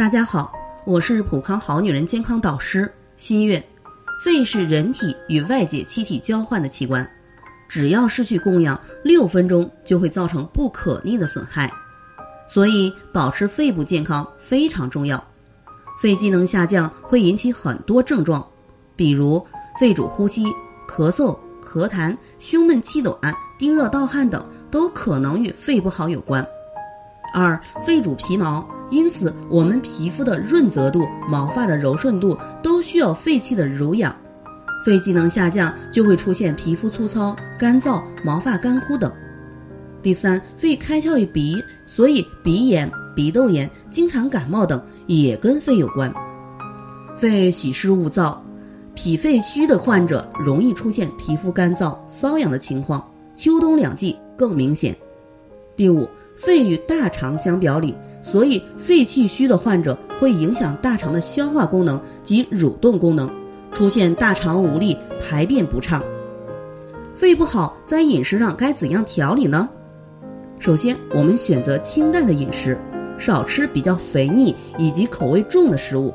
大家好，我是普康好女人健康导师新月。肺是人体与外界气体交换的器官，只要失去供氧，六分钟就会造成不可逆的损害。所以，保持肺部健康非常重要。肺机能下降会引起很多症状，比如肺主呼吸、咳嗽、咳痰、胸闷气短、低热盗汗等，都可能与肺不好有关。二、肺主皮毛。因此，我们皮肤的润泽度、毛发的柔顺度都需要肺气的濡养。肺机能下降，就会出现皮肤粗糙、干燥、毛发干枯等。第三，肺开窍于鼻，所以鼻炎、鼻窦炎、经常感冒等也跟肺有关。肺喜湿恶燥，脾肺虚的患者容易出现皮肤干燥、瘙痒的情况，秋冬两季更明显。第五，肺与大肠相表里。所以，肺气虚的患者会影响大肠的消化功能及蠕动功能，出现大肠无力、排便不畅。肺不好，在饮食上该怎样调理呢？首先，我们选择清淡的饮食，少吃比较肥腻以及口味重的食物，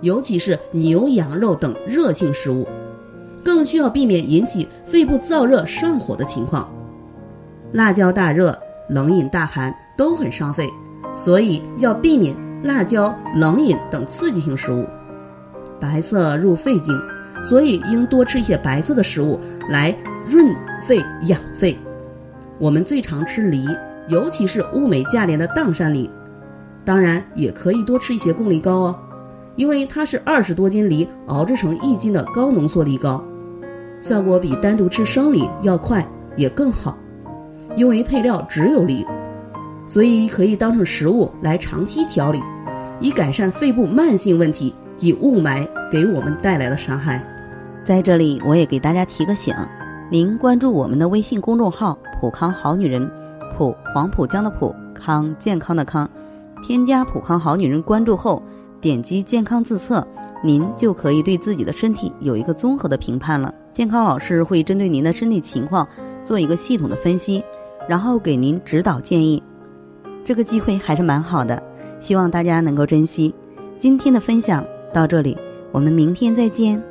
尤其是牛羊肉等热性食物，更需要避免引起肺部燥热上火的情况。辣椒大热、冷饮大寒都很伤肺。所以要避免辣椒、冷饮等刺激性食物。白色入肺经，所以应多吃一些白色的食物来润肺养肺。我们最常吃梨，尤其是物美价廉的砀山梨。当然也可以多吃一些贡梨膏哦，因为它是二十多斤梨熬制成一斤的高浓缩梨膏，效果比单独吃生梨要快也更好。因为配料只有梨。所以可以当成食物来长期调理，以改善肺部慢性问题，以雾霾给我们带来的伤害。在这里，我也给大家提个醒：您关注我们的微信公众号“普康好女人”，普黄浦江的普康健康的康，添加“普康好女人”关注后，点击健康自测，您就可以对自己的身体有一个综合的评判了。健康老师会针对您的身体情况做一个系统的分析，然后给您指导建议。这个机会还是蛮好的，希望大家能够珍惜。今天的分享到这里，我们明天再见。